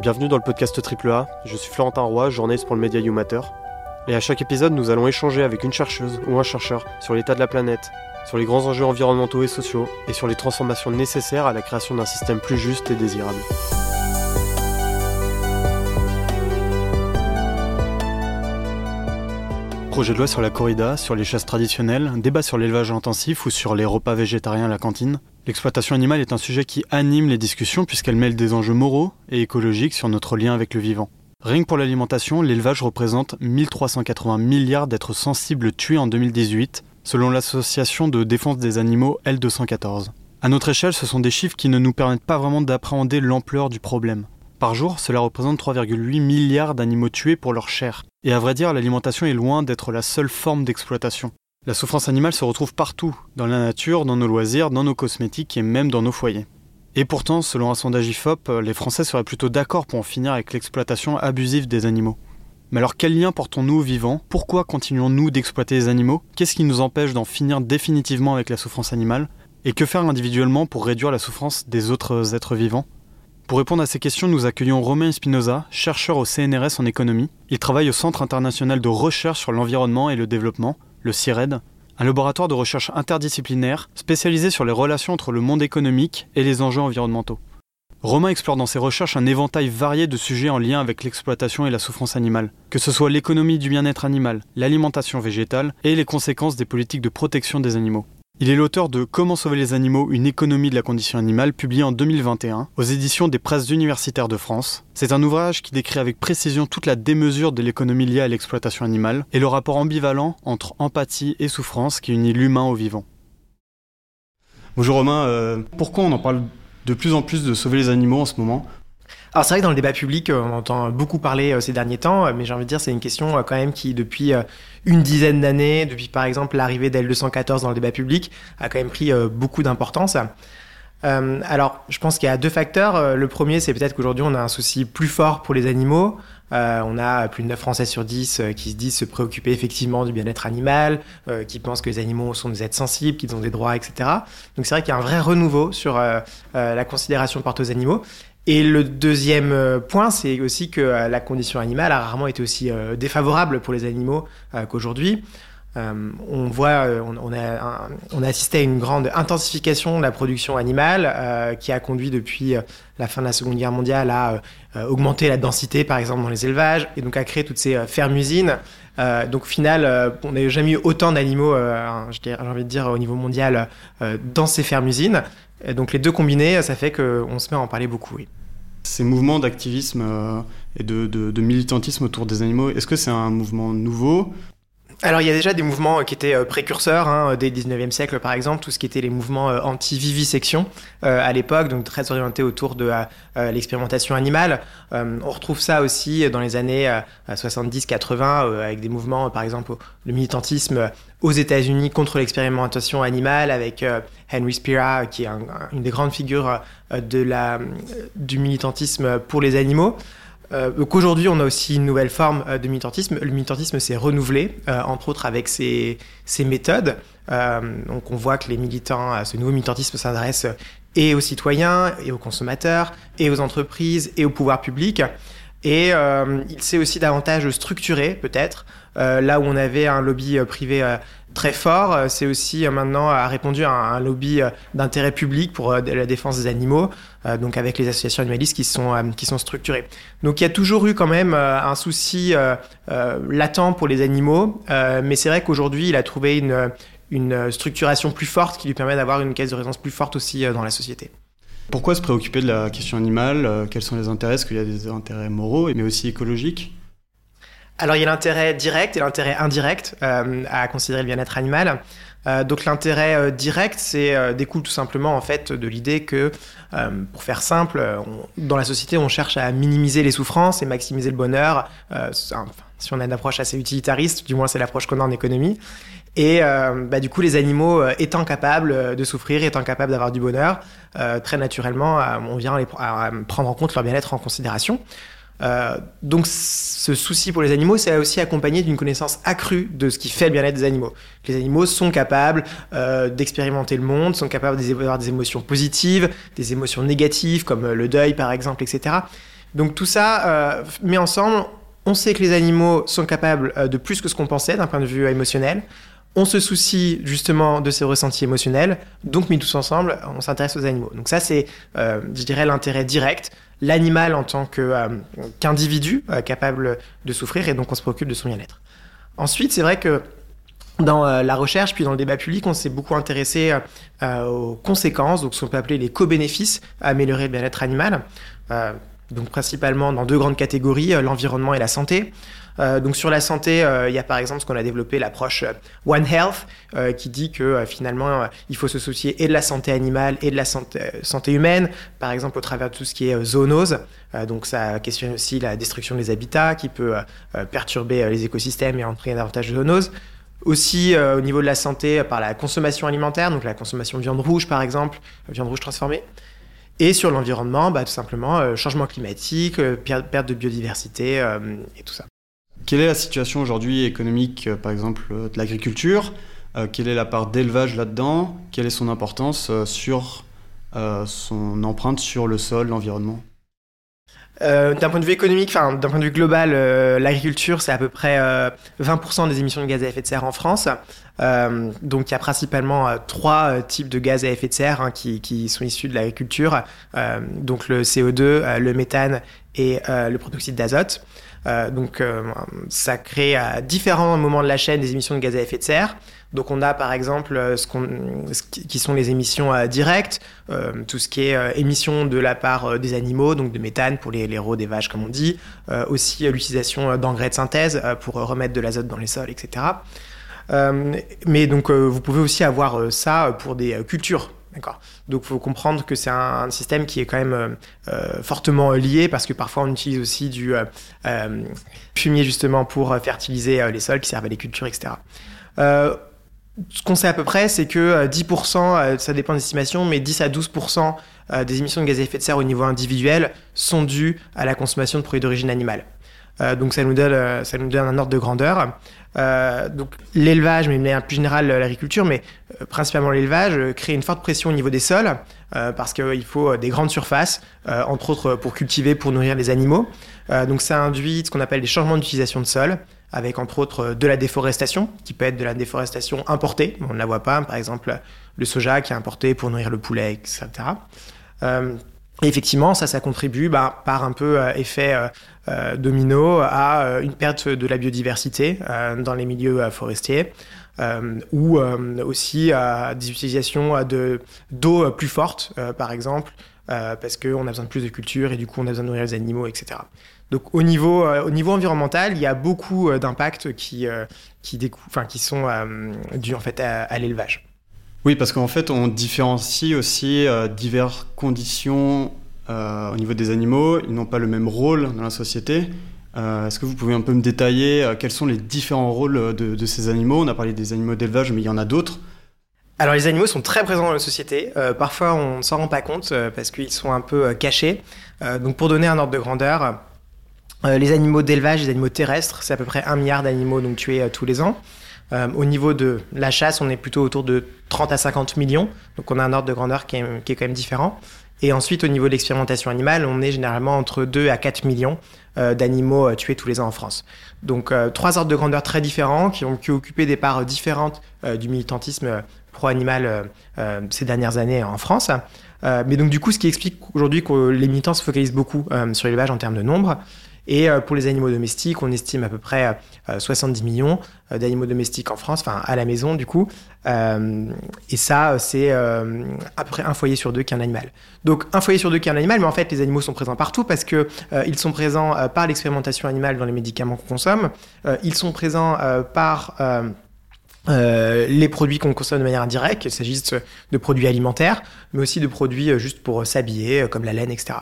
Bienvenue dans le podcast AAA, je suis Florentin Roy, journaliste pour le média YouMatter. Et à chaque épisode, nous allons échanger avec une chercheuse ou un chercheur sur l'état de la planète, sur les grands enjeux environnementaux et sociaux, et sur les transformations nécessaires à la création d'un système plus juste et désirable. Projet de loi sur la corrida, sur les chasses traditionnelles, débat sur l'élevage intensif ou sur les repas végétariens à la cantine. L'exploitation animale est un sujet qui anime les discussions puisqu'elle mêle des enjeux moraux et écologiques sur notre lien avec le vivant. Rien que pour l'alimentation, l'élevage représente 1380 milliards d'êtres sensibles tués en 2018, selon l'association de défense des animaux L214. À notre échelle, ce sont des chiffres qui ne nous permettent pas vraiment d'appréhender l'ampleur du problème. Par jour, cela représente 3,8 milliards d'animaux tués pour leur chair. Et à vrai dire, l'alimentation est loin d'être la seule forme d'exploitation. La souffrance animale se retrouve partout, dans la nature, dans nos loisirs, dans nos cosmétiques et même dans nos foyers. Et pourtant, selon un sondage IFOP, les Français seraient plutôt d'accord pour en finir avec l'exploitation abusive des animaux. Mais alors quel lien portons-nous vivants? Pourquoi continuons-nous d'exploiter les animaux? Qu'est-ce qui nous empêche d'en finir définitivement avec la souffrance animale? Et que faire individuellement pour réduire la souffrance des autres êtres vivants? Pour répondre à ces questions, nous accueillons Romain Espinoza, chercheur au CNRS en économie. Il travaille au Centre international de recherche sur l'environnement et le développement, le CIRED, un laboratoire de recherche interdisciplinaire spécialisé sur les relations entre le monde économique et les enjeux environnementaux. Romain explore dans ses recherches un éventail varié de sujets en lien avec l'exploitation et la souffrance animale, que ce soit l'économie du bien-être animal, l'alimentation végétale et les conséquences des politiques de protection des animaux. Il est l'auteur de Comment sauver les animaux, une économie de la condition animale, publié en 2021 aux éditions des presses universitaires de France. C'est un ouvrage qui décrit avec précision toute la démesure de l'économie liée à l'exploitation animale et le rapport ambivalent entre empathie et souffrance qui unit l'humain au vivant. Bonjour Romain, euh, pourquoi on en parle de plus en plus de sauver les animaux en ce moment? Alors c'est vrai que dans le débat public, euh, on entend beaucoup parler euh, ces derniers temps, euh, mais j'ai envie de dire c'est une question quand même qui depuis une dizaine d'années, depuis par exemple l'arrivée d'L214 dans le débat public, a quand même pris beaucoup d'importance. alors, je pense qu'il y a deux facteurs. Le premier, c'est peut-être qu'aujourd'hui, on a un souci plus fort pour les animaux. on a plus de 9 Français sur 10 qui se disent se préoccuper effectivement du bien-être animal, qui pensent que les animaux sont des êtres sensibles, qu'ils ont des droits, etc. Donc c'est vrai qu'il y a un vrai renouveau sur la considération portée aux animaux. Et le deuxième euh, point, c'est aussi que euh, la condition animale a rarement été aussi euh, défavorable pour les animaux qu'aujourd'hui. on voit, on, a, on, a, assisté à une grande intensification de la production animale qui a conduit depuis la fin de la Seconde Guerre mondiale à augmenter la densité, par exemple, dans les élevages, et donc à créer toutes ces fermes-usines. Donc au final, on n'a jamais eu autant d'animaux, j'ai envie de dire, au niveau mondial, dans ces fermes-usines. donc les deux combinés, ça fait qu'on se met à en parler beaucoup. Ces mouvements d'activisme euh, et de, militantisme autour des animaux, est-ce que c'est un mouvement nouveau? Alors il y a déjà des mouvements qui étaient euh, précurseurs hein, dès le 19e siècle par exemple, tout ce qui était les mouvements euh, anti-vivisection à l'époque, donc très orientés autour de l'expérimentation animale. on retrouve ça aussi dans les années 70-80 avec des mouvements par exemple le militantisme aux États-Unis contre l'expérimentation animale avec Henry Spira qui est une des grandes figures de la, du militantisme pour les animaux. Euh, donc aujourd'hui, on a aussi une nouvelle forme euh, de militantisme. Le militantisme s'est renouvelé, euh, entre autres avec ses, méthodes. donc on voit que les militants, ce nouveau militantisme s'adresse et aux citoyens, et aux consommateurs, et aux entreprises, et au pouvoir public. Et il s'est aussi davantage structuré, peut-être, là où on avait un lobby privé très fort. Euh, c'est aussi euh, maintenant a répondu à un, lobby euh, d'intérêt public pour la défense des animaux, donc avec les associations animalistes qui sont qui sont structurées. Donc il y a toujours eu quand même un souci latent pour les animaux, mais c'est vrai qu'aujourd'hui il a trouvé une une structuration plus forte qui lui permet d'avoir une caisse de résonance plus forte aussi dans la société. Pourquoi se préoccuper de la question animale Quels sont les intérêts? Est-ce qu'il y a des intérêts moraux, mais aussi écologiques? Alors il y a l'intérêt direct et l'intérêt indirect euh, à considérer le bien-être animal. Euh, donc l'intérêt euh, direct, c'est découle tout simplement en fait de l'idée que, pour faire simple, dans la société, on cherche à minimiser les souffrances et maximiser le bonheur. si on a une approche assez utilitariste, du moins c'est l'approche qu'on a en économie. Et bah, du coup, les animaux étant capables de souffrir, étant capables d'avoir du bonheur, très naturellement, on vient à prendre en compte leur bien-être en considération. Euh, donc ce souci pour les animaux, c'est aussi accompagné d'une connaissance accrue de ce qui fait le bien-être des animaux. Les animaux sont capables euh, d'expérimenter le monde, sont capables d'avoir des émotions positives, des émotions négatives comme le deuil par exemple, etc. Donc tout ça met ensemble, on sait que les animaux sont capables de plus que ce qu'on pensait d'un point de vue émotionnel. On se soucie justement de ces ressentis émotionnels, donc mis tous ensemble, on s'intéresse aux animaux. Donc ça, c'est, je dirais, l'intérêt direct l'animal en tant qu'individu capable de souffrir et donc on se préoccupe de son bien-être. Ensuite, c'est vrai que dans euh, la recherche, puis dans le débat public, on s'est beaucoup intéressé euh, euh, aux conséquences, donc ce qu'on peut appeler les co-bénéfices à améliorer le bien-être animal. donc principalement dans deux grandes catégories, l'environnement et la santé. Donc sur la santé, il y a par exemple ce qu'on a développé, l'approche One Health, qui dit que finalement il faut se soucier et de la santé animale et de la santé, humaine, par exemple au travers de tout ce qui est zoonose. donc ça questionne aussi la destruction des habitats qui peut perturber les écosystèmes et entraîner davantage de zoonose. Aussi euh, au niveau de la santé par la consommation alimentaire, donc la consommation de viande rouge par exemple, viande rouge transformée. Et sur l'environnement, bah, tout simplement euh, changement climatique, euh, perte de biodiversité et tout ça. Quelle est la situation aujourd'hui économique, par exemple, de l'agriculture Quelle est la part d'élevage là-dedans Quelle est son importance sur son empreinte sur le sol, l'environnement? Euh, d'un point de vue économique, enfin d'un point de vue global, euh, l'agriculture c'est à peu près 20% euh, des émissions de gaz à effet de serre en France. Donc il y a principalement trois types de gaz à effet de serre hein, qui, sont issus de l'agriculture. donc le CO2, le méthane et le protoxyde d'azote. donc ça crée à différents moments de la chaîne des émissions de gaz à effet de serre. Donc on a par exemple euh, ce, qui sont les émissions euh, directes, euh, tout ce qui est émissions de la part des animaux, donc de méthane pour les, les des vaches comme on dit, aussi l'utilisation d'engrais de synthèse pour remettre de l'azote dans les sols, etc. mais donc vous pouvez aussi avoir ça pour des cultures. D'accord? Donc, faut comprendre que c'est un, système qui est quand même fortement lié parce que parfois on utilise aussi du fumier justement pour fertiliser les sols qui servent à les cultures, etc ce qu'on sait à peu près, c'est que 10%, euh, euh, ça dépend des estimations, mais 10 à 12% euh, des émissions de gaz à effet de serre au niveau individuel sont dues à la consommation de produits d'origine animale. donc ça nous donne un ordre de grandeur. Donc l'élevage, mais de manière plus générale l'agriculture, mais principalement l'élevage, crée une forte pression au niveau des sols, parce qu'il faut des grandes surfaces, entre autres pour cultiver, pour nourrir les animaux. donc ça induit ce qu'on appelle des changements d'utilisation de sol avec entre autres de la déforestation, qui peut être de la déforestation importée, on ne la voit pas, par exemple le soja qui est importé pour nourrir le poulet, etc. Euh, et effectivement, ça, ça contribue bah, par un peu euh, effet euh, domino à une perte de la biodiversité dans les milieux forestiers. ou aussi à des utilisations d'eau plus fortes, par exemple, parce qu'on a besoin de plus de culture et du coup on a besoin de nourrir les animaux, etc. Donc au niveau, euh, au niveau environnemental, il y a beaucoup euh, d'impacts qui, euh, qui, qui sont dus en fait à, l'élevage. Oui, parce qu'en fait, on différencie aussi diverses conditions au niveau des animaux. Ils n'ont pas le même rôle dans la société. Est-ce que vous pouvez un peu me détailler quels sont les différents rôles de, de, ces animaux? On a parlé des animaux d'élevage, mais il y en a d'autres. Alors les animaux sont très présents dans la société. parfois, on ne s'en rend pas compte parce qu'ils sont un peu cachés. donc pour donner un ordre de grandeur, euh, les animaux d'élevage, les animaux terrestres, c'est à peu près un milliard d'animaux donc tués euh, tous les ans. Euh, au niveau de la chasse, on est plutôt autour de 30 à 50 millions, donc on a un ordre de grandeur qui est, quand même différent. Et ensuite, au niveau de l'expérimentation animale, on est généralement entre 2 à 4 millions d'animaux tués tous les ans en France. Donc trois ordres de grandeur très différents qui ont pu occuper des parts différentes du militantisme pro-animal ces dernières années en France. mais donc du coup, ce qui explique aujourd'hui que les militants se focalisent beaucoup sur l'élevage en termes de nombre. Et euh, pour les animaux domestiques, on estime à peu près 70 euh, millions euh, d'animaux domestiques en France, enfin à la maison du coup. et ça, c'est à peu près un foyer sur deux qui est un animal. Donc un foyer sur deux qui est un animal, mais en fait les animaux sont présents partout parce que ils sont présents par l'expérimentation animale dans les médicaments qu'on consomme. ils sont présents par les produits qu'on consomme de manière indirecte, qu'il s'agisse de produits alimentaires, mais aussi de produits juste pour s'habiller, comme la laine, etc.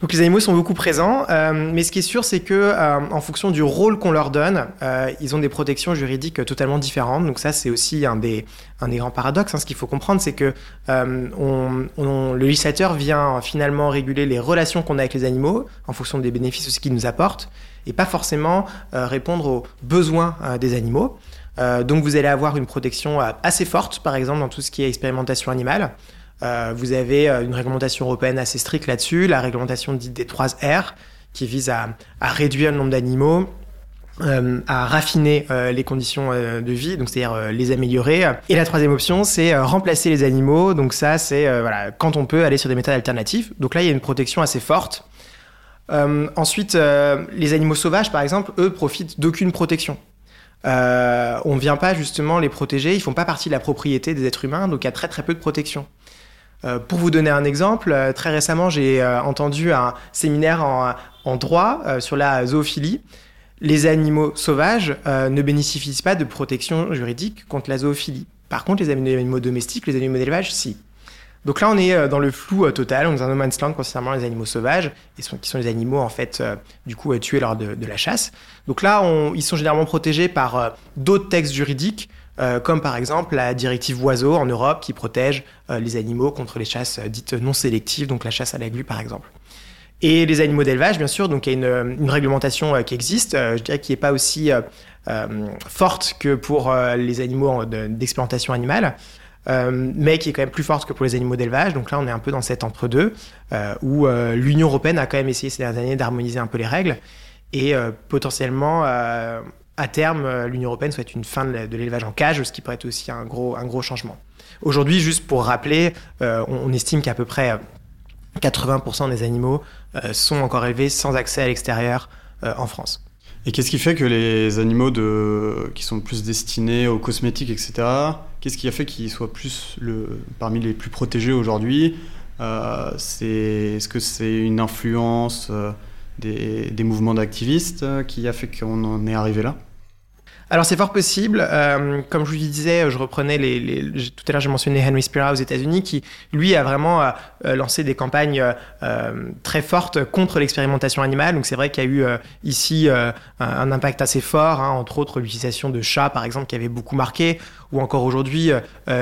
Donc les animaux sont beaucoup présents, euh, mais ce qui est sûr, c'est que euh, en fonction du rôle qu'on leur donne, euh, ils ont des protections juridiques totalement différentes. Donc ça, c'est aussi un des, un des grands paradoxes. Hein. Ce qu'il faut comprendre, c'est que on, on, le législateur vient finalement réguler les relations qu'on a avec les animaux en fonction des bénéfices qu'ils nous apportent, et pas forcément répondre aux besoins des animaux. donc vous allez avoir une protection assez forte, par exemple, dans tout ce qui est expérimentation animale. Vous avez une réglementation européenne assez stricte là-dessus, la réglementation dite des 3 R, qui vise à, réduire le nombre d'animaux, à raffiner les conditions de vie, donc c'est-à-dire les améliorer. Et la troisième option, c'est remplacer les animaux. Donc ça, c'est voilà, quand on peut aller sur des méthodes alternatives. Donc là, il y a une protection assez forte. ensuite, les animaux sauvages, par exemple, eux profitent d'aucune protection. Euh, on ne vient pas justement les protéger, ils font pas partie de la propriété des êtres humains, donc il y a très très peu de protection. Euh, pour vous donner un exemple, euh, très récemment j'ai entendu un séminaire en, droit sur la zoophilie. Les animaux sauvages ne bénéficient pas de protection juridique contre la zoophilie. Par contre, les animaux domestiques, les animaux d'élevage, si. Donc là, on est euh, dans le flou euh, total, on est dans un no man's land concernant les animaux sauvages, qui sont les animaux en fait euh, du coup tués lors de, la chasse. Donc là, ils sont généralement protégés par d'autres textes juridiques, comme par exemple la directive oiseaux en Europe qui protège les animaux contre les chasses dites non sélectives, donc la chasse à la glu par exemple. Et les animaux d'élevage, bien sûr, donc il y a une, réglementation qui existe, je dirais qui n'est pas aussi forte que pour les animaux d'explantation animale. Euh, mais qui est quand même plus forte que pour les animaux d'élevage. Donc là, on est un peu dans cet entre-deux, euh, où euh, l'Union européenne a quand même essayé ces dernières années d'harmoniser un peu les règles, et potentiellement, à terme, l'Union européenne souhaite une fin de l'élevage en cage, ce qui pourrait être aussi un gros, un gros changement. Aujourd'hui, juste pour rappeler, on, estime qu'à peu près 80% des animaux sont encore élevés sans accès à l'extérieur en France. Et qu'est-ce qui fait que les animaux de... qui sont plus destinés aux cosmétiques, etc., qu'est-ce qui a fait qu'ils soient plus le... parmi les plus protégés aujourd'hui euh, Est-ce que c'est une influence euh, des, des, mouvements d'activistes euh, qui a fait qu'on en est arrivé là? Alors c'est fort possible. Euh, comme je vous disais, je reprenais les, tout à l'heure j'ai mentionné Henry Spira aux États-Unis qui lui a vraiment euh, euh, lancé des campagnes euh, très fortes contre l'expérimentation animale. Donc c'est vrai qu'il y a eu ici un, impact assez fort, hein, entre autres l'utilisation de chats par exemple qui avait beaucoup marqué, ou encore aujourd'hui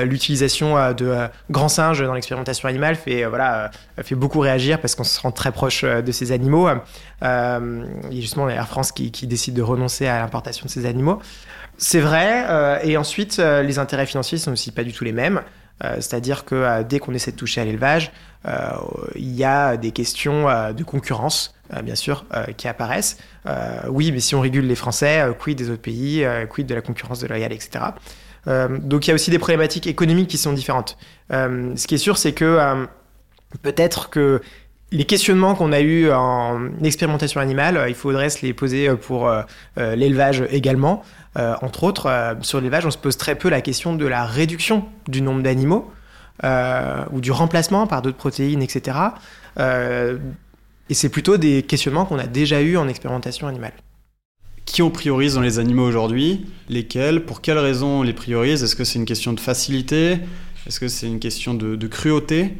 l'utilisation de grands singes dans l'expérimentation animale fait voilà fait beaucoup réagir parce qu'on se rend très proche de ces animaux. Euh, il y a justement Air France qui, décide de renoncer à l'importation de ces animaux. C'est vrai, euh, et ensuite, euh, les intérêts financiers sont aussi pas du tout les mêmes. C'est-à-dire que dès qu'on essaie de toucher à l'élevage, il y a des questions de concurrence, bien sûr, qui apparaissent. oui, mais si on régule les Français, quid des autres pays, quid de la concurrence déloyale, etc. donc il y a aussi des problématiques économiques qui sont différentes. ce qui est sûr, c'est que peut-être que les questionnements qu'on a eus en expérimentation animale, il faudrait se les poser pour euh, euh, l'élevage également. Euh, entre autres, sur l'élevage, on se pose très peu la question de la réduction du nombre d'animaux ou du remplacement par d'autres protéines, etc. et c'est plutôt des questionnements qu'on a déjà eus en expérimentation animale. Qui on priorise dans les animaux aujourd'hui Lesquels Pour quelles raisons on les priorise Est-ce que c'est une question de facilité Est-ce que c'est une question de cruauté?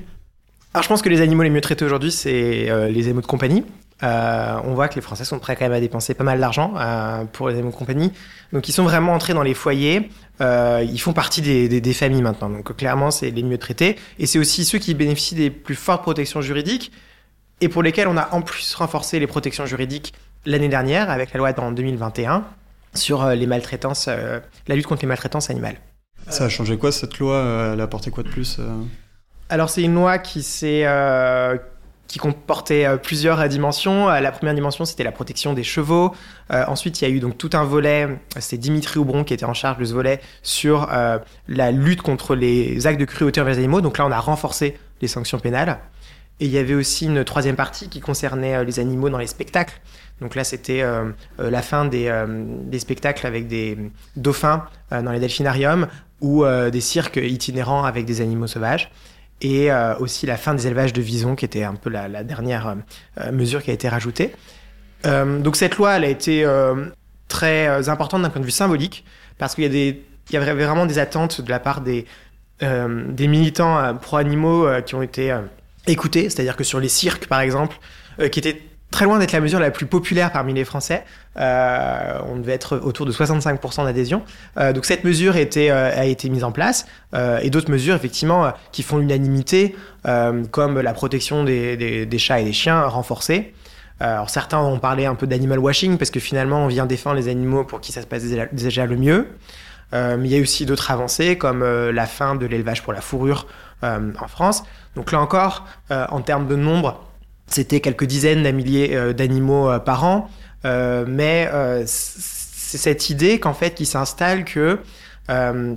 Alors je pense que les animaux les mieux traités aujourd'hui, c'est euh, les animaux de compagnie. Euh, on voit que les Français sont prêts quand même à dépenser pas mal d'argent euh, pour les animaux de compagnie. Donc ils sont vraiment entrés dans les foyers. ils font partie des, familles maintenant. Donc clairement, c'est les mieux traités. Et c'est aussi ceux qui bénéficient des plus fortes protections juridiques et pour lesquels on a en plus renforcé les protections juridiques l'année dernière avec la loi en 2021 sur les maltraitances, la lutte contre les maltraitances animales. Ça a changé quoi cette loi Elle a apporté quoi de plus alors c'est une loi qui euh, qui comportait euh, plusieurs dimensions. Euh, la première dimension, c'était la protection des chevaux. ensuite, il y a eu donc tout un volet, c'est Dimitri Houbron qui était en charge de ce volet, sur la lutte contre les actes de cruauté envers les animaux. Donc là, on a renforcé les sanctions pénales. Et il y avait aussi une troisième partie qui concernait les animaux dans les spectacles. Donc là, c'était la fin des, des, spectacles avec des dauphins dans les delphinariums ou des cirques itinérants avec des animaux sauvages et euh, aussi la fin des élevages de visons, qui était un peu la, dernière euh, mesure qui a été rajoutée. Euh, donc cette loi, elle a été très importante d'un point de vue symbolique, parce qu'il y, avait vraiment des attentes de la part des, des militants pro-animaux qui ont été écoutés, c'est-à-dire que sur les cirques, par exemple, qui étaient très loin d'être la mesure la plus populaire parmi les Français. Euh, on devait être autour de 65% d'adhésion. Euh, donc cette mesure était, euh, a été mise en place et d'autres mesures effectivement qui font l'unanimité, comme la protection des, des, chats et des chiens renforcée. alors certains ont parlé un peu d'animal washing parce que finalement on vient défendre les animaux pour qui ça se passe déjà le mieux. mais il y a aussi d'autres avancées comme la fin de l'élevage pour la fourrure en France. Donc là encore, en termes de nombre, c'était quelques dizaines de milliers d'animaux par an, mais c'est cette idée qu'en fait qui s'installe que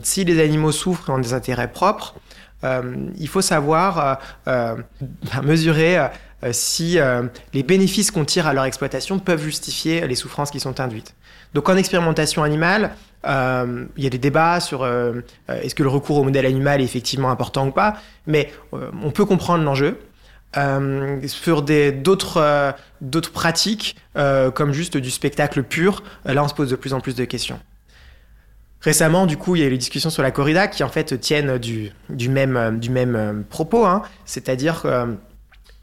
si les animaux souffrent et ont des intérêts propres, il faut savoir mesurer si les bénéfices qu'on tire à leur exploitation peuvent justifier les souffrances qui sont induites. Donc en expérimentation animale, euh, il y a des débats sur euh, euh, est-ce que le recours au modèle animal est effectivement important ou pas, mais on peut comprendre l'enjeu. Sur d'autres d'autres pratiques, comme juste du spectacle pur, là on se pose de plus en plus de questions. Récemment, du coup, il y a eu les discussions sur la corrida qui en fait tiennent du, même, propos, hein. c'est-à-dire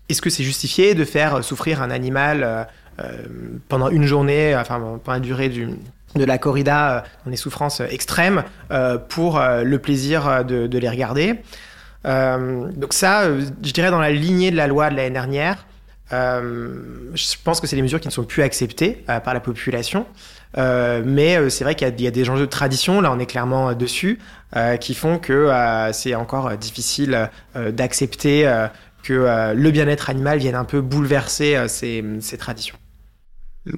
est-ce que c'est justifié de faire souffrir un animal pendant une journée, enfin pendant la durée du, de la corrida dans des souffrances extrêmes euh, pour euh, le plaisir de, les regarder? Euh, donc ça, je dirais dans la lignée de la loi de l'année dernière, je pense que c'est des mesures qui ne sont plus acceptées par la population. mais c'est vrai qu'il y, a des enjeux de tradition, là on est clairement dessus, qui font que c'est encore difficile d'accepter que le bien-être animal vienne un peu bouleverser ces traditions.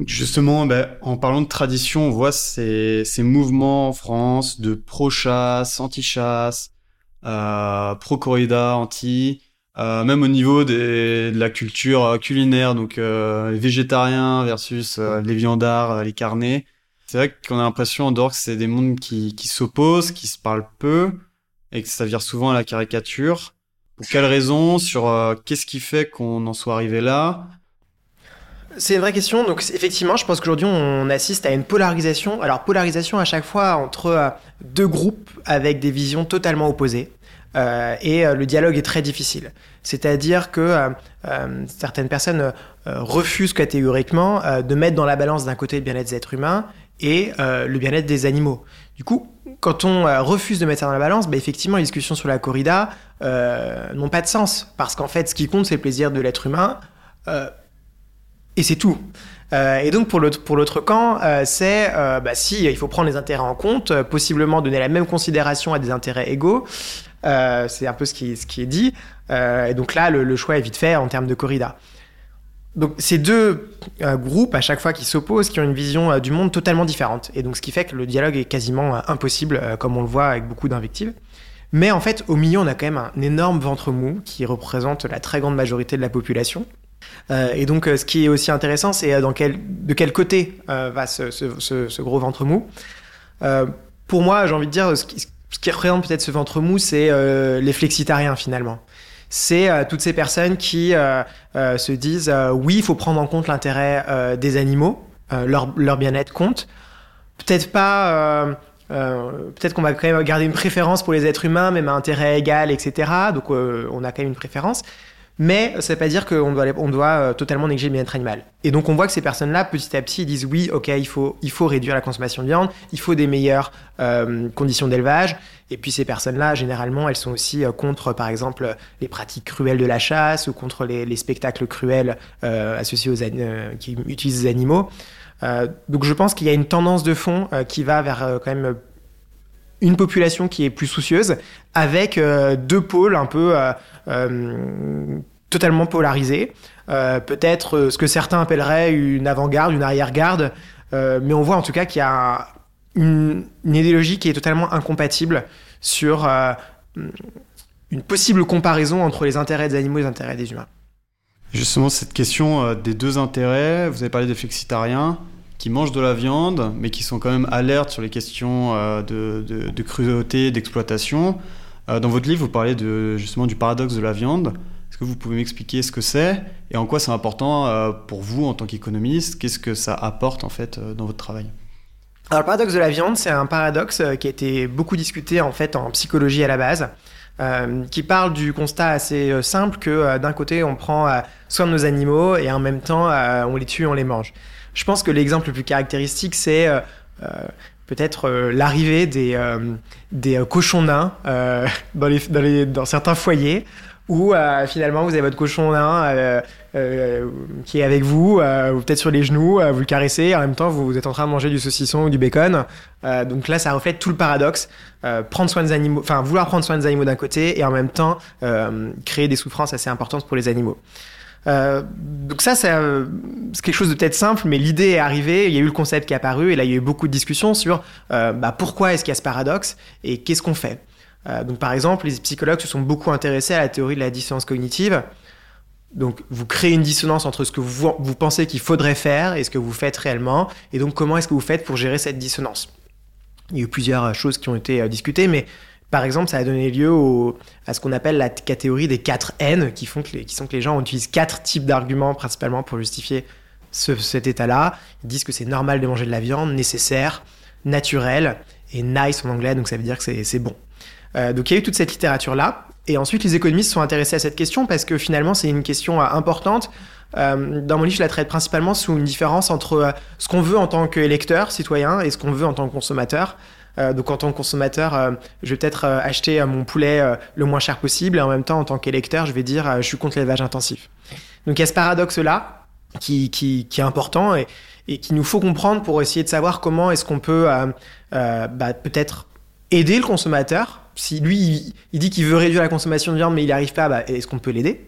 Justement, ben, en parlant de tradition, on voit ces, ces mouvements en France de pro-chasse, anti-chasse, euh, pro-corrida, anti, euh, même au niveau des, de la culture euh, culinaire, donc euh, les végétariens versus euh, les viandards, les carnets. C'est vrai qu'on a l'impression en dehors que c'est des mondes qui, qui s'opposent, qui se parlent peu, et que ça vire souvent à la caricature. Pour quelles raisons Sur qu'est-ce qui fait qu'on en soit arrivé là? C'est une vraie question. Donc, effectivement, je pense qu'aujourd'hui, on assiste à une polarisation. Alors, polarisation à chaque fois entre euh, deux groupes avec des visions totalement opposées. Euh, et euh, le dialogue est très difficile. C'est-à-dire que certaines personnes refusent catégoriquement de mettre dans la balance d'un côté le bien-être des êtres humains et le bien-être des animaux. Du coup, quand on refuse de mettre ça dans la balance, bah, effectivement, les discussions sur la corrida n'ont pas de sens. Parce qu'en fait, ce qui compte, c'est le plaisir de l'être humain et c'est tout. Euh, et donc pour l'autre, camp, euh, c'est euh, bah, si il faut prendre les intérêts en compte, possiblement donner la même considération à des intérêts égaux. c'est un peu ce qui, est dit. et donc là, le, choix est vite fait en termes de corrida. Donc ces deux groupes à chaque fois qui s'opposent, qui ont une vision du monde totalement différente. Et donc ce qui fait que le dialogue est quasiment impossible, comme on le voit avec beaucoup d'invectives. Mais en fait, au milieu, on a quand même un énorme ventre mou qui représente la très grande majorité de la population. Euh, et donc, euh, ce qui est aussi intéressant, c'est euh, de quel côté va ce, gros ventre mou. pour moi, j'ai envie de dire, ce qui, ce qui représente peut-être ce ventre mou, c'est les flexitariens finalement. C'est toutes ces personnes qui se disent oui, il faut prendre en compte l'intérêt des animaux, leur, leur bien-être compte. Peut-être pas. peut-être qu'on va quand même garder une préférence pour les êtres humains, même à intérêt égal, etc. Donc on a quand même une préférence mais ça ne veut pas dire qu'on doit, on doit euh, totalement négliger le bien-être animal. Et donc on voit que ces personnes-là, petit à petit, disent oui, ok, il faut, il faut réduire la consommation de viande, il faut des meilleures euh, conditions d'élevage. Et puis ces personnes-là, généralement, elles sont aussi euh, contre, par exemple, les pratiques cruelles de la chasse ou contre les, spectacles cruels associés aux qui utilisent des animaux. donc je pense qu'il y a une tendance de fond qui va vers quand même une population qui est plus soucieuse, avec deux pôles un peu totalement polarisé. Euh, peut-être euh, ce que certains appelleraient une avant-garde, une arrière-garde, euh, mais on voit en tout cas qu'il y a une, idéologie qui est totalement incompatible sur une possible comparaison entre les intérêts des animaux et les intérêts des humains. Justement, cette question des deux intérêts, vous avez parlé des flexitariens qui mangent de la viande, mais qui sont quand même alertes sur les questions de, cruauté, d'exploitation. dans votre livre, vous parlez justement du paradoxe de la viande que vous pouvez m'expliquer ce que c'est et en quoi c'est important euh, pour vous en tant qu'économiste Qu'est-ce que ça apporte en fait euh, dans votre travail? Alors le paradoxe de la viande, c'est un paradoxe euh, qui a été beaucoup discuté en fait en psychologie à la base. qui parle du constat assez simple que d'un côté on prend soin de nos animaux et en même temps on les tue, on les mange. Je pense que l'exemple le plus caractéristique c'est peut-être l'arrivée des, cochons nains dans, certains foyers ou finalement vous avez votre cochon nain qui est avec vous, ou peut-être sur les genoux, vous le caressez, et en même temps vous, êtes en train de manger du saucisson ou du bacon. donc là, ça reflète tout le paradoxe. prendre soin des animaux, enfin vouloir prendre soin des animaux d'un côté et en même temps créer des souffrances assez importantes pour les animaux. Euh, donc ça, euh, c'est quelque chose de peut-être simple, mais l'idée est arrivée, il y a eu le concept qui est apparu, et là, il y a eu beaucoup de discussions sur euh, bah, pourquoi est-ce qu'il y a ce paradoxe et qu'est-ce qu'on fait? Donc par exemple, les psychologues se sont beaucoup intéressés à la théorie de la dissonance cognitive. Donc vous créez une dissonance entre ce que vous, pensez qu'il faudrait faire et ce que vous faites réellement, et donc comment est-ce que vous faites pour gérer cette dissonance? Il y a eu plusieurs choses qui ont été discutées, mais par exemple, ça a donné lieu à ce qu'on appelle la catégorie des 4 N, qui, font qui sont que les gens utilisent quatre types d'arguments principalement pour justifier cet état-là. Ils disent que c'est normal de manger de la viande, nécessaire, naturel, et nice en anglais, donc ça veut dire que c'est bon. Euh, donc il y a eu toute cette littérature-là. Et ensuite, les économistes sont intéressés à cette question parce que finalement, c'est une question euh, importante. Euh, dans mon livre, je la traite principalement sous une différence entre ce qu'on veut en tant qu'électeur, citoyen, et ce qu'on veut en tant que consommateur. Donc en tant que consommateur, je vais peut-être acheter mon poulet le moins cher possible et en même temps en tant qu'électeur, je vais dire je suis contre l'élevage intensif. Donc il y a ce paradoxe-là qui, est important et, et qu'il nous faut comprendre pour essayer de savoir comment est-ce qu'on peut bah, peut-être aider le consommateur. Si lui, il, dit qu'il veut réduire la consommation de viande mais il n'y arrive pas, bah, est-ce qu'on peut l'aider?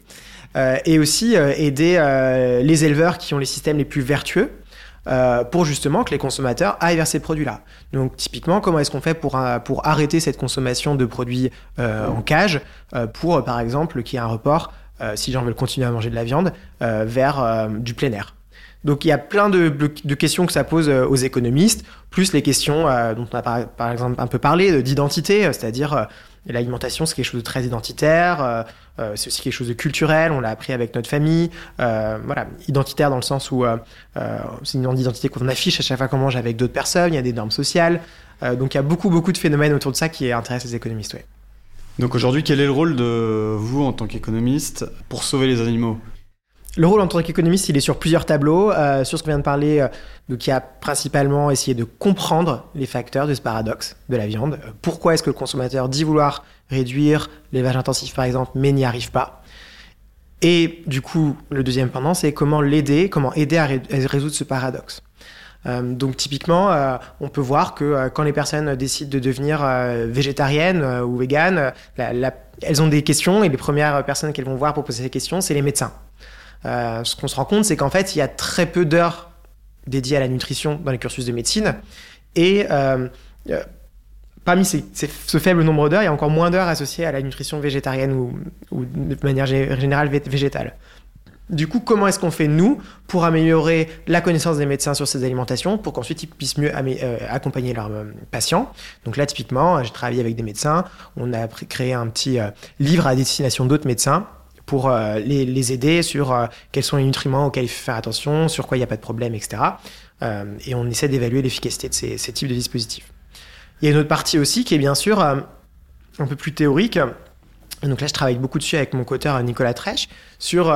Et aussi aider les éleveurs qui ont les systèmes les plus vertueux euh, pour justement que les consommateurs aillent vers ces produits-là. Donc typiquement, comment est-ce qu'on fait pour, euh, arrêter cette consommation de produits euh, en cage pour, par exemple, qu'il y ait un report, si j'en veux continuer à manger de la viande, vers du plein air? Donc il y a plein de, questions que ça pose aux économistes, plus les questions dont on a par, exemple un peu parlé d'identité, c'est-à-dire l'alimentation c'est quelque chose de très identitaire, euh, c'est aussi quelque chose de culturel, on l'a appris avec notre famille. Euh, voilà, identitaire dans le sens où euh, c'est une identité qu'on affiche à chaque fois qu'on mange avec d'autres personnes, il y a des normes sociales. donc il y a beaucoup, beaucoup de phénomènes autour de ça qui intéressent les économistes. Donc aujourd'hui, quel est le rôle de vous en tant qu'économiste pour sauver les animaux? Le rôle en tant qu'économiste, il est sur plusieurs tableaux. Euh, sur ce qu'on vient de parler, euh, donc il y a principalement essayer de comprendre les facteurs de ce paradoxe de la viande. Euh, pourquoi est-ce que le consommateur dit vouloir réduire l'élevage intensif, par exemple, mais n'y arrive pas? Et du coup, le deuxième pendant, c'est comment l'aider, comment aider à, résoudre ce paradoxe. donc typiquement, on peut voir que quand les personnes décident de devenir végétariennes ou véganes, elles ont des questions et les premières personnes qu'elles vont voir pour poser ces questions, c'est les médecins. Euh, ce qu'on se rend compte, c'est qu'en fait, il y a très peu d'heures dédiées à la nutrition dans les cursus de médecine. Et euh, euh, parmi ce faible nombre d'heures, il y a encore moins d'heures associées à la nutrition végétarienne ou, de manière générale végétale. Du coup, comment est-ce qu'on fait, nous, pour améliorer la connaissance des médecins sur ces alimentations, pour qu'ensuite ils puissent mieux accompagner leurs patients? Donc là, typiquement, j'ai travaillé avec des médecins, on a créé un petit livre à destination d'autres médecins pour euh, les, aider sur euh, quels sont les nutriments auxquels il faut faire attention, sur quoi il n'y a pas de problème, etc. Euh, et on essaie d'évaluer l'efficacité de ces, types de dispositifs. Il y a une autre partie aussi qui est bien sûr un peu plus théorique. donc là, je travaille beaucoup dessus avec mon coauteur Nicolas Trèche sur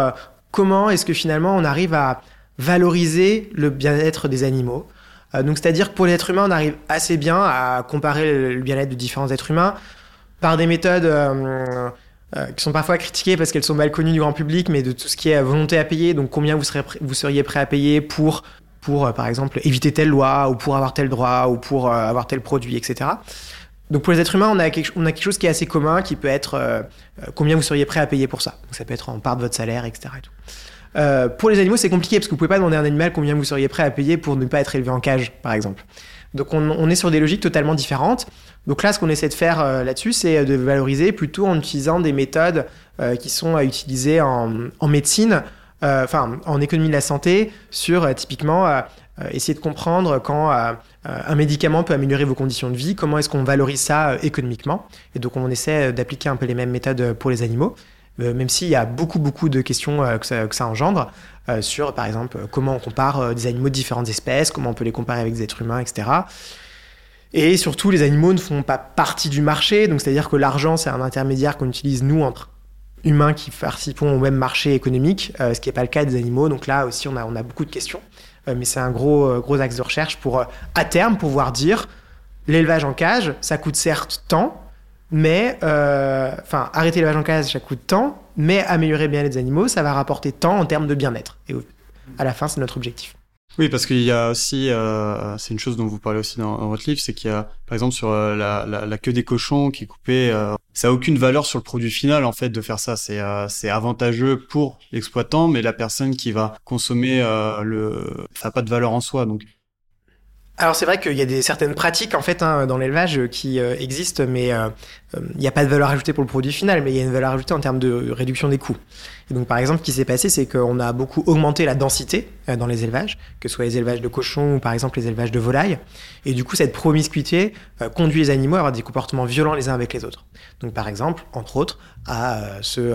comment est-ce que finalement on arrive à valoriser le bien-être des animaux. donc c'est-à-dire que pour l'être humain, on arrive assez bien à comparer le bien-être de différents êtres humains par des méthodes euh, qui sont parfois critiquées parce qu'elles sont mal connues du grand public, mais de tout ce qui est volonté à payer, donc combien vous, serez, vous seriez prêt à payer pour, pour euh, par exemple, éviter telle loi, ou pour avoir tel droit, ou pour euh, avoir tel produit, etc. Donc pour les êtres humains, on a quelque, on a quelque chose qui est assez commun, qui peut être combien vous seriez prêt à payer pour ça. Donc ça peut être en part de votre salaire, etc. pour les animaux, c'est compliqué parce que vous pouvez pas demander à un animal combien vous seriez prêt à payer pour ne pas être élevé en cage, par exemple. Donc on, est sur des logiques totalement différentes. Donc là, ce qu'on essaie de faire euh, là-dessus, c'est de valoriser plutôt en utilisant des méthodes euh, qui sont utilisées en, en médecine, euh, enfin en économie de la santé, sur typiquement essayer de comprendre quand un médicament peut améliorer vos conditions de vie, comment est-ce qu'on valorise ça économiquement. Et donc on essaie d'appliquer un peu les mêmes méthodes pour les animaux. même s'il y a beaucoup beaucoup de questions que, ça, engendre sur par exemple comment on compare des animaux de différentes espèces, comment on peut les comparer avec des êtres humains, etc. Et surtout, les animaux ne font pas partie du marché, donc c'est-à-dire que l'argent, c'est un intermédiaire qu'on utilise nous entre humains qui participons au même marché économique, euh, ce qui n'est pas le cas des animaux. Donc là aussi, on a, beaucoup de questions. Euh, mais c'est un gros, euh, gros axe de recherche pour, à terme, pouvoir dire l'élevage en cage, ça coûte certes tant, mais enfin arrêter l'élevage en cage, ça coûte tant, mais améliorer bien les animaux, ça va rapporter tant en termes de bien-être. Et à la fin, c'est notre objectif. Oui, parce qu'il y a aussi, euh, c'est une chose dont vous parlez aussi dans, votre livre, c'est qu'il y a, par exemple, sur euh, la, la, queue des cochons qui est coupée, euh, ça a aucune valeur sur le produit final en fait de faire ça. C'est euh, c'est avantageux pour l'exploitant, mais la personne qui va consommer le, ça n'a pas de valeur en soi. Donc alors c'est vrai qu'il y a des certaines pratiques en fait hein, dans l'élevage euh, qui euh, existent, mais euh, il n'y a pas de valeur ajoutée pour le produit final, mais il y a une valeur ajoutée en termes de réduction des coûts. Et donc par exemple, ce qui s'est passé, c'est qu'on a beaucoup augmenté la densité dans les élevages, que ce soit les élevages de cochons ou par exemple les élevages de volailles. Et du coup, cette promiscuité conduit les animaux à avoir des comportements violents les uns avec les autres. Donc par exemple, entre autres, à se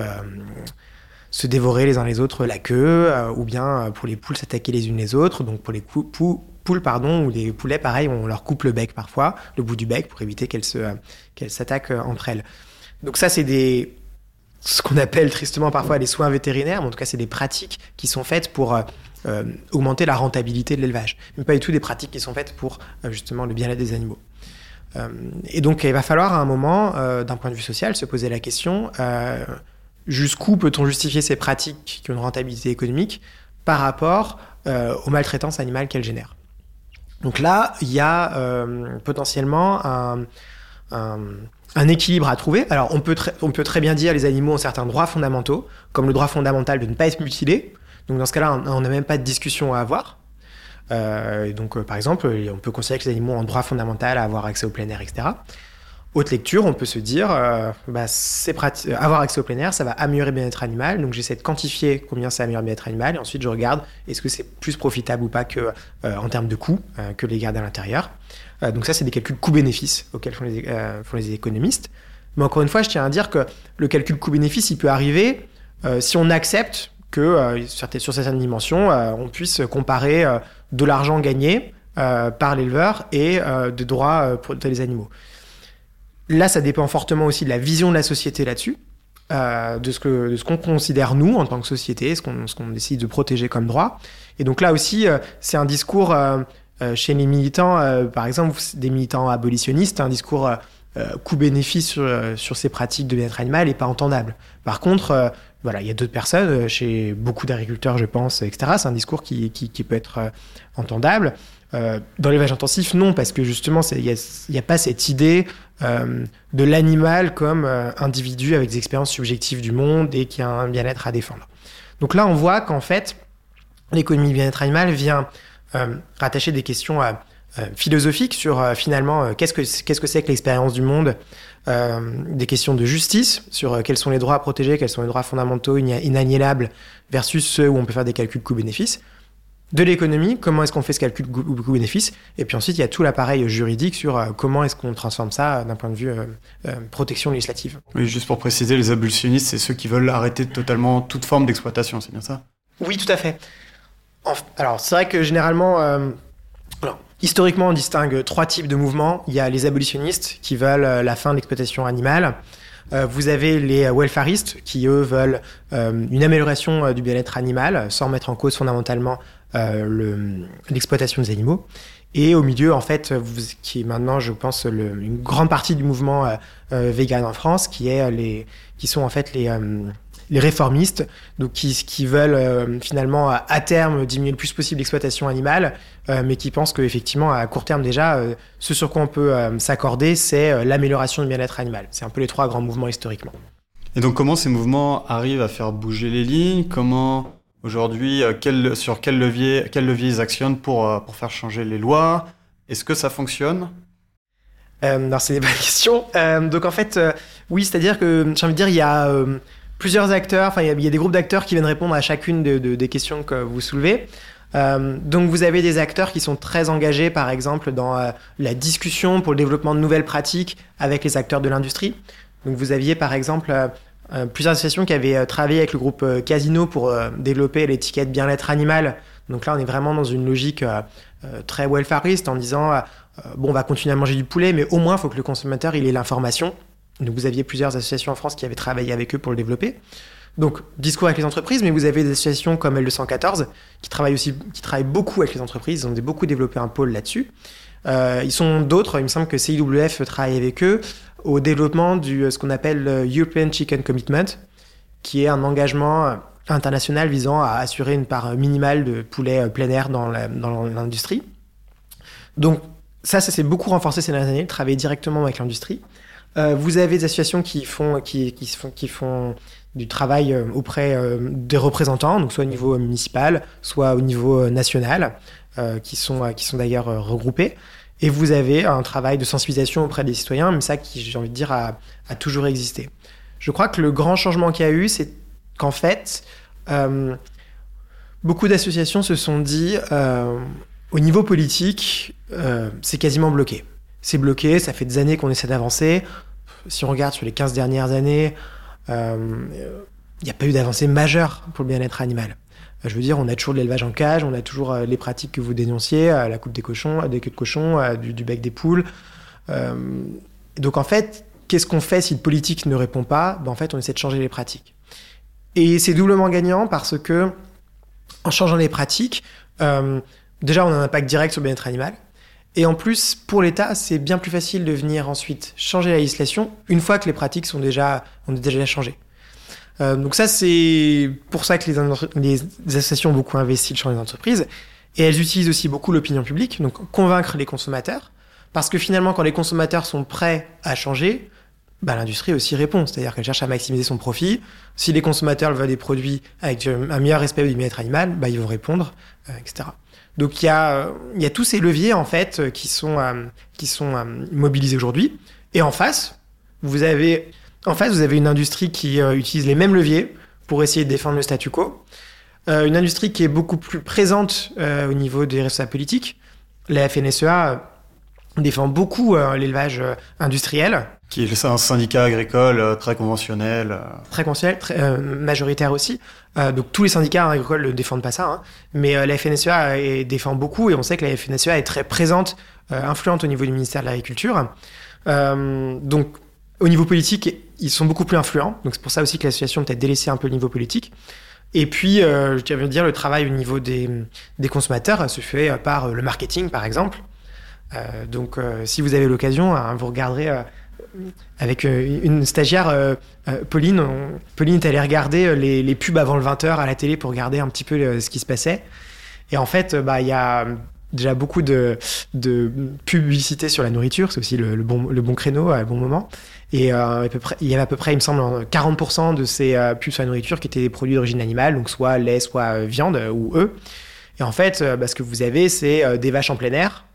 se dévorer les uns les autres la queue, ou bien pour les poules s'attaquer les unes les autres. Donc pour les poules, poules, pardon, ou les poulets, pareil, on leur coupe le bec parfois, le bout du bec, pour éviter qu'elles s'attaquent euh, entre elles. Donc ça, c'est des, ce qu'on appelle tristement parfois les soins vétérinaires, mais en tout cas, c'est des pratiques qui sont faites pour euh, euh, augmenter la rentabilité de l'élevage, mais pas du tout des pratiques qui sont faites pour justement le bien-être des animaux. et donc, il va falloir à un moment, d'un point de vue social, se poser la question jusqu'où peut-on justifier ces pratiques qui ont une rentabilité économique par rapport aux maltraitances animales qu'elles génèrent? Donc là, il y a euh, potentiellement un, équilibre à trouver. Alors, on peut, on peut très bien dire les animaux ont certains droits fondamentaux, comme le droit fondamental de ne pas être mutilé. Donc, dans ce cas-là, on n'a même pas de discussion à avoir. Euh, donc, euh, par exemple, on peut considérer que les animaux ont un droit fondamental à avoir accès au plein air, etc. Haute lecture, on peut se dire, euh, bah, c'est avoir accès au plein air, ça va améliorer le bien-être animal. Donc j'essaie de quantifier combien ça améliore le bien-être animal. Et ensuite, je regarde est-ce que c'est plus profitable ou pas que euh, en termes de coûts euh, que les garder à l'intérieur. donc ça, c'est des calculs coût-bénéfice auxquels font les, font les économistes. Mais encore une fois, je tiens à dire que le calcul coût-bénéfice, il peut arriver si on accepte que sur certaines dimensions, on puisse comparer de l'argent gagné par l'éleveur et des droits pour les animaux. Là, ça dépend fortement aussi de la vision de la société là-dessus, euh, de ce que de ce qu'on considère nous en tant que société, ce qu'on ce qu'on décide de protéger comme droit. Et donc là aussi, euh, c'est un discours euh, chez les militants, par exemple, des militants abolitionnistes, un discours coût-bénéfice sur, sur ces pratiques de bien-être animal n'est pas entendable. Par contre, voilà, il y a d'autres personnes, chez beaucoup d'agriculteurs, je pense, etc. C'est un discours qui, qui peut être entendable. Euh, dans l'élevage intensif, non, parce que justement, il n'y a, pas cette idée euh, de l'animal comme euh, individu avec des expériences subjectives du monde et qui a un bien-être à défendre. Donc là, on voit qu'en fait, l'économie du bien-être animal vient rattacher des questions philosophiques sur finalement qu'est-ce que qu'est-ce que c'est que l'expérience du monde, des questions de justice sur quels sont les droits à protéger, quels sont les droits fondamentaux inaliénables versus ceux où on peut faire des calculs coût-bénéfice de l'économie, comment est-ce qu'on fait ce calcul coût-bénéfice, et puis ensuite il y a tout l'appareil juridique sur euh, comment est-ce qu'on transforme ça euh, d'un point de vue euh, protection législative. Oui, juste pour préciser, les abolitionnistes, c'est ceux qui veulent arrêter totalement toute forme d'exploitation, c'est bien ça? Oui, tout à fait. alors c'est vrai que généralement, historiquement on distingue trois types de mouvements. Il y a les abolitionnistes qui veulent la fin de l'exploitation animale. vous avez les welfaristes qui, eux, veulent une amélioration du bien-être animal sans mettre en cause fondamentalement euh, l'exploitation des animaux. Et au milieu, en fait, qui est maintenant, je pense, une grande partie du mouvement euh, euh, vegan en France, qui est les, qui sont en fait les les réformistes, donc qui, qui veulent finalement à, terme diminuer le plus possible l'exploitation animale, mais qui pensent qu'effectivement à court terme déjà, ce sur quoi on peut s'accorder, c'est l'amélioration du bien-être animal. C'est un peu les trois grands mouvements historiquement. Et donc comment ces mouvements arrivent à faire bouger les lignes? Comment Aujourd'hui, euh, sur quel levier, quel levier ils actionnent pour, euh, pour faire changer les lois? Est-ce que ça fonctionne? Euh, c'est une bonne question. Euh, donc en fait, oui, c'est-à-dire que j'ai envie de dire, il y a plusieurs acteurs, enfin il y, a des groupes d'acteurs qui viennent répondre à chacune de, des questions que vous soulevez. donc vous avez des acteurs qui sont très engagés, par exemple, dans la discussion pour le développement de nouvelles pratiques avec les acteurs de l'industrie. Donc vous aviez par exemple euh, plusieurs associations qui avaient euh, travaillé avec le groupe euh, Casino pour développer l'étiquette bien-être animal. Donc là, on est vraiment dans une logique très welfariste en disant bon, on va continuer à manger du poulet, mais au moins, il faut que le consommateur ait l'information. Donc vous aviez plusieurs associations en France qui avaient travaillé avec eux pour le développer. Donc discours avec les entreprises, mais vous avez des associations comme L214 qui travaillent aussi, qui travaillent beaucoup avec les entreprises. Ils ont beaucoup développé un pôle là-dessus. Ils sont d'autres, il me semble que CIWF travaille avec eux au développement du ce qu'on appelle European Chicken Commitment, qui est un engagement international visant à assurer une part minimale de poulet plein air dans l'industrie. Donc ça, ça s'est beaucoup renforcé ces dernières années, travailler directement avec l'industrie. Euh, vous avez des associations qui font, qui, qui, font, qui font du travail euh, auprès euh, des représentants, donc soit au niveau municipal, soit au niveau national, qui sont, qui sont d'ailleurs regroupés. Et vous avez un travail de sensibilisation auprès des citoyens, mais ça qui, j'ai envie de dire, a, toujours existé. Je crois que le grand changement qu'il y a eu, c'est qu'en fait, beaucoup d'associations se sont dit, au niveau politique, c'est quasiment bloqué c'est bloqué, ça fait des années qu'on essaie d'avancer. Si on regarde sur les 15 dernières années, il euh, n'y a pas eu d'avancée majeure pour le bien-être animal. Je veux dire, on a toujours l'élevage en cage, on a toujours euh, les pratiques que vous dénonciez, la coupe des cochons, des queues de cochons, du, bec des poules. Euh, donc en fait, qu'est-ce qu'on fait si le politique ne répond pas? Ben, En fait, on essaie de changer les pratiques. Et c'est doublement gagnant parce que, en changeant les pratiques, déjà, on a un impact direct sur le bien-être animal. Et en plus, pour l'État, c'est bien plus facile de venir ensuite changer la législation une fois que les pratiques sont déjà, ont déjà changé. Euh, donc ça, c'est pour ça que les, associations ont beaucoup investi dans les entreprises. Et elles utilisent aussi beaucoup l'opinion publique, donc convaincre les consommateurs. Parce que finalement, quand les consommateurs sont prêts à changer, bah, l'industrie aussi répond. C'est-à-dire qu'elle cherche à maximiser son profit. Si les consommateurs veulent des produits avec un meilleur respect du bien-être animal, bah, ils vont répondre, euh, etc. Donc il y a, tous ces leviers en fait qui sont, qui sont euh, mobilisés aujourd'hui. Et en face, vous avez, en face, vous avez une industrie qui utilise les mêmes leviers pour essayer de défendre le statu quo. une industrie qui est beaucoup plus présente au niveau des responsables politiques. La FNSEA défend beaucoup l'élevage industriel. Qui est un syndicat agricole très conventionnel. Très conventionnel, très, majoritaire aussi. Euh, donc tous les syndicats agricoles ne défendent pas ça, hein. mais euh, la FNSEA défend beaucoup et on sait que la FNSEA est très présente, euh, influente au niveau du ministère de l'Agriculture. donc au niveau politique, ils sont beaucoup plus influents. Donc c'est pour ça aussi que l'association peut-être délaissé un peu le niveau politique. Et puis, je tiens à dire, le travail au niveau des, consommateurs se fait par le marketing, par exemple. donc, si vous avez l'occasion, hein, vous regarderez avec euh, une stagiaire, euh, euh, Pauline. Pauline est allée regarder les, pubs avant le 20h à la télé pour regarder un petit peu ce qui se passait. Et en fait, bah, il y a déjà beaucoup de, publicité sur la nourriture. C'est aussi le, bon, le bon créneau à bon moment. Et il y avait à peu près, il me semble, 40% de ces pubs sur la nourriture qui étaient des produits d'origine animale, donc soit lait, soit viande ou œufs. Et en fait, bah, ce que vous avez, c'est des vaches en plein air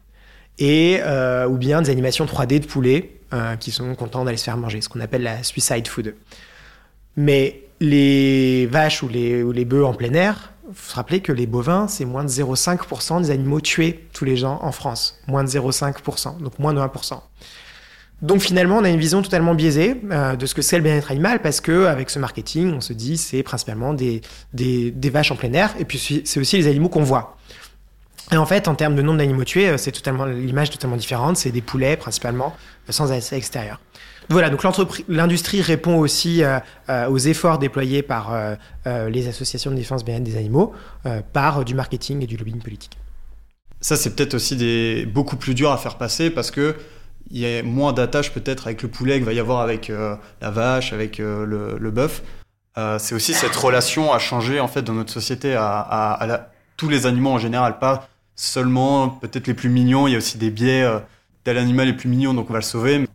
et ou bien des animations 3D de poulet euh, qui sont contents d'aller se faire manger, ce qu'on appelle la suicide food. Mais les vaches ou les, ou bœufs en plein air, il faut se rappeler que les bovins, c'est moins de 0,5% des animaux tués tous les ans en France. Moins de 0,5%, donc moins de 1%. Donc finalement, on a une vision totalement biaisée euh, de ce que c'est le bien-être animal parce que avec ce marketing, on se dit c'est principalement des, des, vaches en plein air et puis c'est aussi les animaux qu'on voit. Et en fait, en termes de nombre d'animaux tués, euh, c'est totalement l'image totalement différente. C'est des poulets principalement, euh, sans essai extérieur. Voilà, donc l'industrie répond aussi aux efforts déployés par les associations de défense bien-être des animaux, par du marketing et du lobbying politique. Ça, c'est peut-être aussi beaucoup plus dur à faire passer parce que il y a moins d'attaches peut-être avec le poulet qu'il va y avoir avec la vache, avec le, le bœuf. c'est aussi cette relation à changer en fait dans notre société à, tous les animaux en général, pas seulement peut-être les plus mignons. Il y a aussi des biais. Euh, tel animal est plus mignon, donc on va le sauver.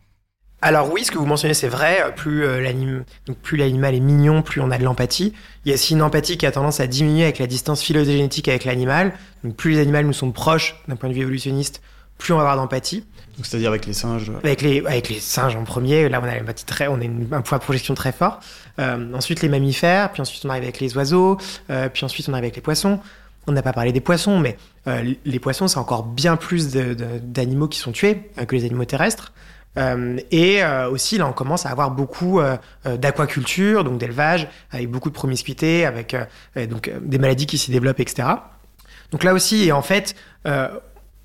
Alors oui, ce que vous mentionnez, c'est vrai. Plus euh, l'animal est mignon, plus on a de l'empathie. Il y a aussi une empathie qui a tendance à diminuer avec la distance phylogénétique avec l'animal. Donc plus les animaux nous sont proches d'un point de vue évolutionniste, plus on va avoir d'empathie. C'est-à-dire avec les singes avec les, avec les singes en premier, là on a, une très, on a un point de projection très fort. Euh, ensuite les mammifères, puis ensuite on arrive avec les oiseaux, puis ensuite on arrive avec les poissons. On n'a pas parlé des poissons, mais euh, les poissons, c'est encore bien plus d'animaux qui sont tués euh, que les animaux terrestres. Euh, et aussi, là, on commence à avoir beaucoup d'aquaculture, donc d'élevage, avec beaucoup de promiscuité, avec donc des maladies qui s'y développent, etc. Donc là aussi, et en fait,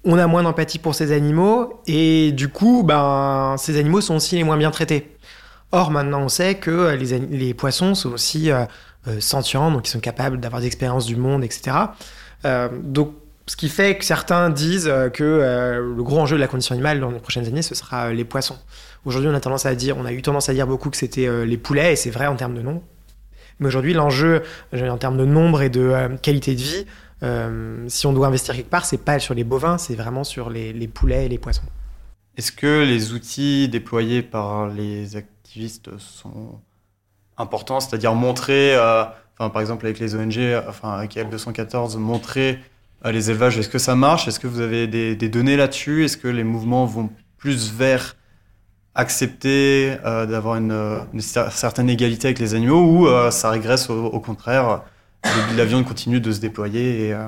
on a moins d'empathie pour ces animaux, et du coup, ben, ces animaux sont aussi les moins bien traités. Or, maintenant, on sait que les, les poissons sont aussi sentients, donc ils sont capables d'avoir des expériences du monde, etc. donc, ce qui fait que certains disent euh, que euh, le gros enjeu de la condition animale dans les prochaines années, ce sera euh, les poissons. Aujourd'hui, on a tendance à dire, on a eu tendance à dire beaucoup que c'était les poulets, et c'est vrai en termes de nom. Mais aujourd'hui, l'enjeu en termes de nombre et de qualité de vie, si on doit investir quelque part, c'est pas sur les bovins, c'est vraiment sur les, poulets et les poissons. Est-ce que les outils déployés par les activistes sont importants, c'est-à-dire montrer, enfin, par exemple avec les ONG, avec L214, montrer les élevages, est-ce que ça marche? Est-ce que vous avez des, données là-dessus? Est-ce que les mouvements vont plus vers accepter euh, d'avoir une, certaine égalité avec les animaux ou euh, ça régresse au, contraire? La viande continue de se déployer euh,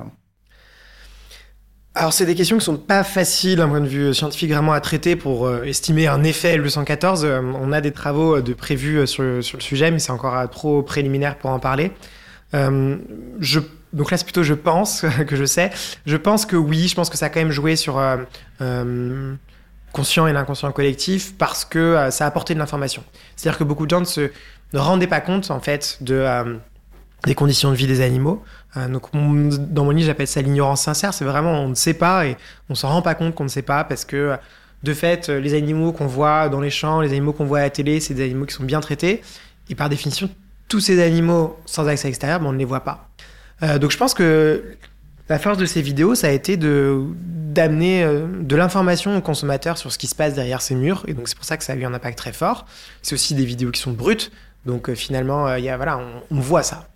alors, c'est des questions qui sont pas faciles d'un point de vue scientifique vraiment à traiter pour estimer un effet L214. on a des travaux de prévus sur, le sujet, mais c'est encore trop préliminaire pour en parler. donc là, c'est plutôt je pense que je sais. Je pense que oui, je pense que ça a quand même joué sur euh, euh conscient et l'inconscient collectif parce que euh, ça a apporté de l'information. C'est-à-dire que beaucoup de gens ne se rendaient pas compte en fait de euh, des conditions de vie des animaux. donc dans mon livre, j'appelle ça l'ignorance sincère. C'est vraiment on ne sait pas et on s'en rend pas compte qu'on ne sait pas parce que de fait, les animaux qu'on voit dans les champs, les animaux qu'on voit à la télé, c'est des animaux qui sont bien traités. Et par définition, tous ces animaux sans accès extérieur, ben, on ne les voit pas. Euh, donc je pense que la force de ces vidéos, ça a été de d'amener euh, de l'information aux consommateurs sur ce qui se passe derrière ces murs. Et donc c'est pour ça que ça a eu un impact très fort. C'est aussi des vidéos qui sont brutes. Donc euh, finalement, il y a, voilà, on, voit ça.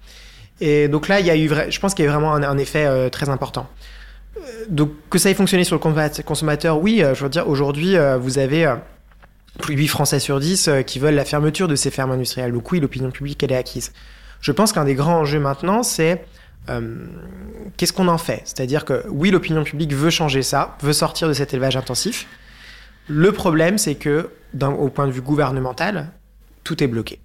Et donc là, il y a eu, je pense qu'il y a eu vraiment un, effet très important. Donc que ça ait fonctionné sur le consommateur, oui. je veux dire, aujourd'hui, vous avez plus 8 Français sur 10 qui veulent la fermeture de ces fermes industrielles. Donc oui, l'opinion publique, elle est acquise. Je pense qu'un des grands enjeux maintenant, c'est euh, qu'est-ce qu'on en fait? C'est-à-dire que oui, l'opinion publique veut changer ça, veut sortir de cet élevage intensif. Le problème, c'est que, au point de vue gouvernemental, tout est bloqué.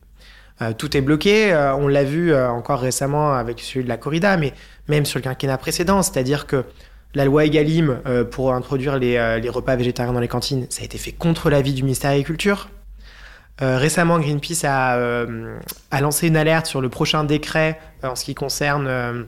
Euh, tout est bloqué. Euh, on l'a vu encore récemment avec celui de la corrida, mais même sur le quinquennat précédent, c'est-à-dire que la loi Egalim pour introduire les, repas végétariens dans les cantines, ça a été fait contre l'avis du ministère de l'Agriculture. récemment, Greenpeace a, a, lancé une alerte sur le prochain décret en ce qui concerne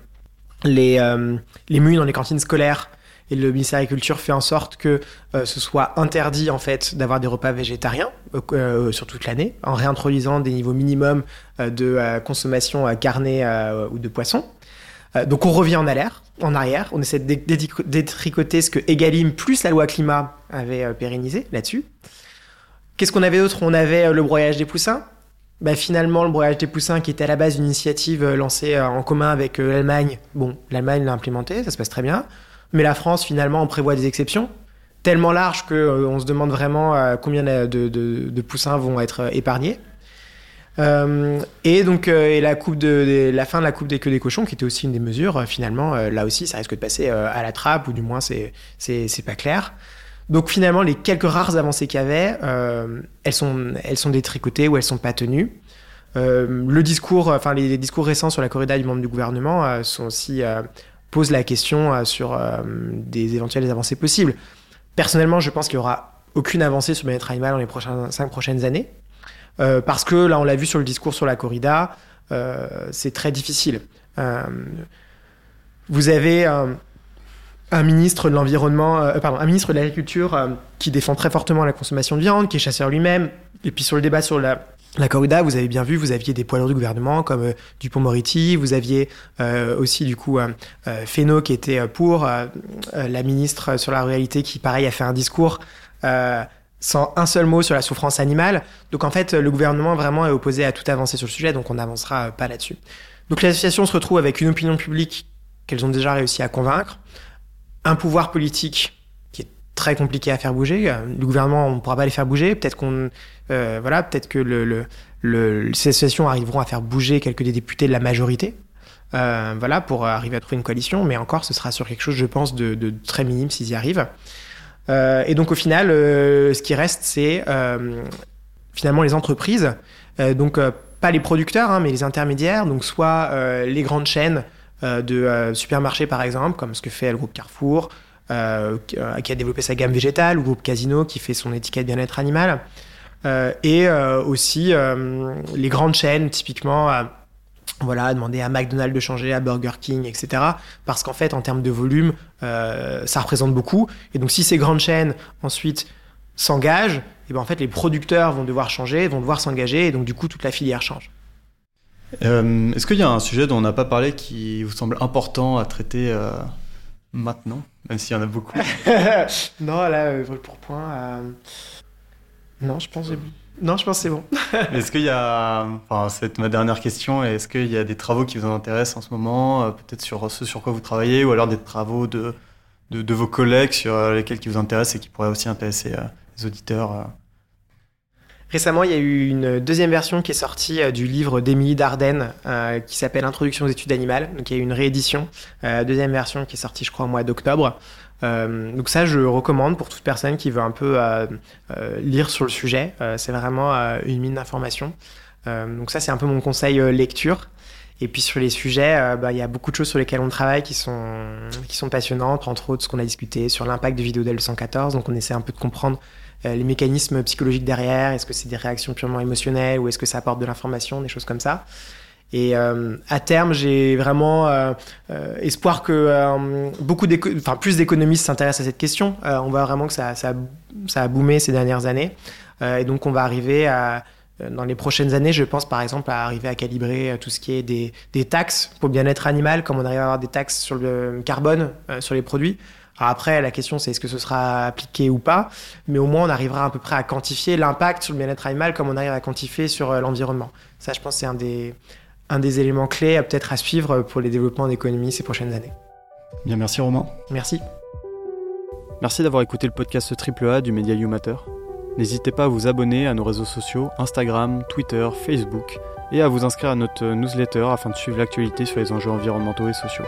les, euh, les dans les cantines scolaires. Et le ministère de l'Agriculture fait en sorte que euh, ce soit interdit en fait d'avoir des repas végétariens euh, sur toute l'année, en réintroduisant des niveaux minimums de consommation carnée ou de poisson. donc on revient en alerte, en arrière, on essaie de détricoter ce que Egalim plus la loi climat avait pérennisé là-dessus. Qu'est-ce qu'on avait d'autre? On avait le broyage des poussins, bah, finalement, le broyage des poussins, qui était à la base une initiative euh, lancée euh, en commun avec euh, l'Allemagne, bon, l'Allemagne l'a implémenté, ça se passe très bien. Mais la France, finalement, on prévoit des exceptions, tellement larges qu'on on se demande vraiment combien de, poussins vont être épargnés. et donc, la, coupe la fin de la coupe des queues des cochons, qui était aussi une des mesures, finalement, là aussi, ça risque de passer à la trappe, ou du moins, c'est, pas clair. Donc finalement, les quelques rares avancées qu'il y avait, euh, elles, sont, détricotées ou elles sont pas tenues. Euh, le discours, enfin les, discours récents sur la corrida du membre du gouvernement euh, sont aussi posent la question sur des éventuelles avancées possibles. Personnellement, je pense qu'il y aura aucune avancée sur bien-être animal dans les prochaines, cinq prochaines années, parce que là, on l'a vu sur le discours sur la corrida, c'est très difficile. vous avez un ministre de l'environnement, euh, pardon, un ministre de l'agriculture euh, qui défend très fortement la consommation de viande, qui est chasseur lui-même. Et puis sur le débat sur la, la corrida, vous avez bien vu, vous aviez des poids lourds du gouvernement comme euh, Dupont-Moretti, vous aviez aussi du coup Fesneau qui était pour, la ministre sur la réalité qui pareil a fait un discours sans un seul mot sur la souffrance animale. Donc en fait, le gouvernement vraiment est opposé à toute avancée sur le sujet, donc on n'avancera pas là-dessus. Donc l'association se retrouve avec une opinion publique qu'elles ont déjà réussi à convaincre, un pouvoir politique très compliqué à faire bouger. Le gouvernement, on ne pourra pas les faire bouger. Peut-être qu'on, euh, voilà, peut-être que le, ces associations arriveront à faire bouger quelques des députés de la majorité. Euh, voilà, pour arriver à trouver une coalition, mais encore, ce sera sur quelque chose, je pense, de, très minime s'ils y arrivent. Euh, et donc, au final, ce qui reste, c'est finalement les entreprises, donc pas les producteurs, hein, mais les intermédiaires, donc soit les grandes chaînes euh, de euh, supermarchés, par exemple, comme ce que fait le groupe Carrefour, euh, qui a développé sa gamme végétale, ou le groupe Casino, qui fait son étiquette bien-être animal. et aussi les grandes chaînes, typiquement voilà, demander à McDonald's de changer, à Burger King, etc. Parce qu'en fait, en termes de volume, ça représente beaucoup. Et donc, si ces grandes chaînes ensuite s'engagent, et ben en fait, les producteurs vont devoir changer, vont devoir s'engager, et donc du coup, toute la filière change. Est-ce qu'il y a un sujet dont on n'a pas parlé qui vous semble important à traiter maintenant, même s'il y en a beaucoup Non, là, pour point. Non, je pense que non, je pense c'est bon. est-ce qu'il y a, enfin, c'est ma dernière question, est-ce qu'il y a des travaux qui vous intéressent en ce moment, euh, peut-être sur ce sur quoi vous travaillez, ou alors des travaux de, de, vos collègues sur euh, lesquels qui vous intéressent et qui pourraient aussi intéresser euh, les auditeurs Récemment, il y a eu une deuxième version qui est sortie du livre d'Émilie Dardenne qui s'appelle Introduction aux études animales. Donc il y a eu une réédition, deuxième version qui est sortie, je crois, au mois d'octobre. Euh, donc ça, je recommande pour toute personne qui veut un peu euh, euh, lire sur le sujet. c'est vraiment une mine d'informations. donc ça, c'est un peu mon conseil lecture. Et puis sur les sujets, bah, il y a beaucoup de choses sur lesquelles on travaille qui sont, qui sont passionnantes, entre autres ce qu'on a discuté sur l'impact du vidéo del 114. Donc on essaie un peu de comprendre les mécanismes psychologiques derrière. Est-ce que c'est des réactions purement émotionnelles ou est-ce que ça apporte de l'information, des choses comme ça. Et euh, à terme, j'ai vraiment euh, euh, espoir que beaucoup enfin plus d'économistes s'intéressent à cette question. on voit vraiment que ça, ça, ça, a boomé ces dernières années, et donc on va arriver à dans les prochaines années, je pense par exemple à arriver à calibrer tout ce qui est des, des taxes pour bien-être animal, comme on arrive à avoir des taxes sur le carbone sur les produits. Alors après, la question c'est est-ce que ce sera appliqué ou pas, mais au moins on arrivera à peu près à quantifier l'impact sur le bien-être animal comme on arrive à quantifier sur l'environnement. Ça, je pense, c'est un des, un des éléments clés à peut-être à suivre pour les développements d'économie ces prochaines années. Bien, merci Romain. Merci. Merci d'avoir écouté le podcast AAA du Media Matter. N'hésitez pas à vous abonner à nos réseaux sociaux Instagram, Twitter, Facebook et à vous inscrire à notre newsletter afin de suivre l'actualité sur les enjeux environnementaux et sociaux.